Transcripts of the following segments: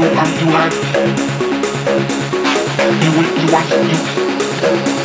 you um you had you you want you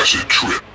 acid trip.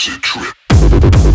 acid trip.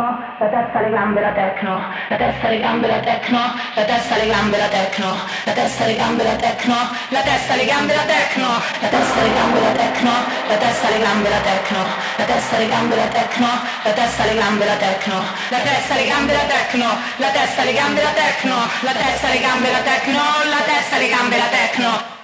tecno, la testa alle gambe la tecno, la testa alle gambe la tecno, la testa alle gambe la tecno, la testa alle gambe la tecno, la testa alle gambe la tecno, la testa alle gambe la tecno, la testa alle gambe la tecno, la testa alle gambe la tecno, la testa alle gambe la tecno, la testa alle gambe la tecno, la testa alle gambe la tecno, la testa alle gambe la tecno, la testa alle gambe la tecno.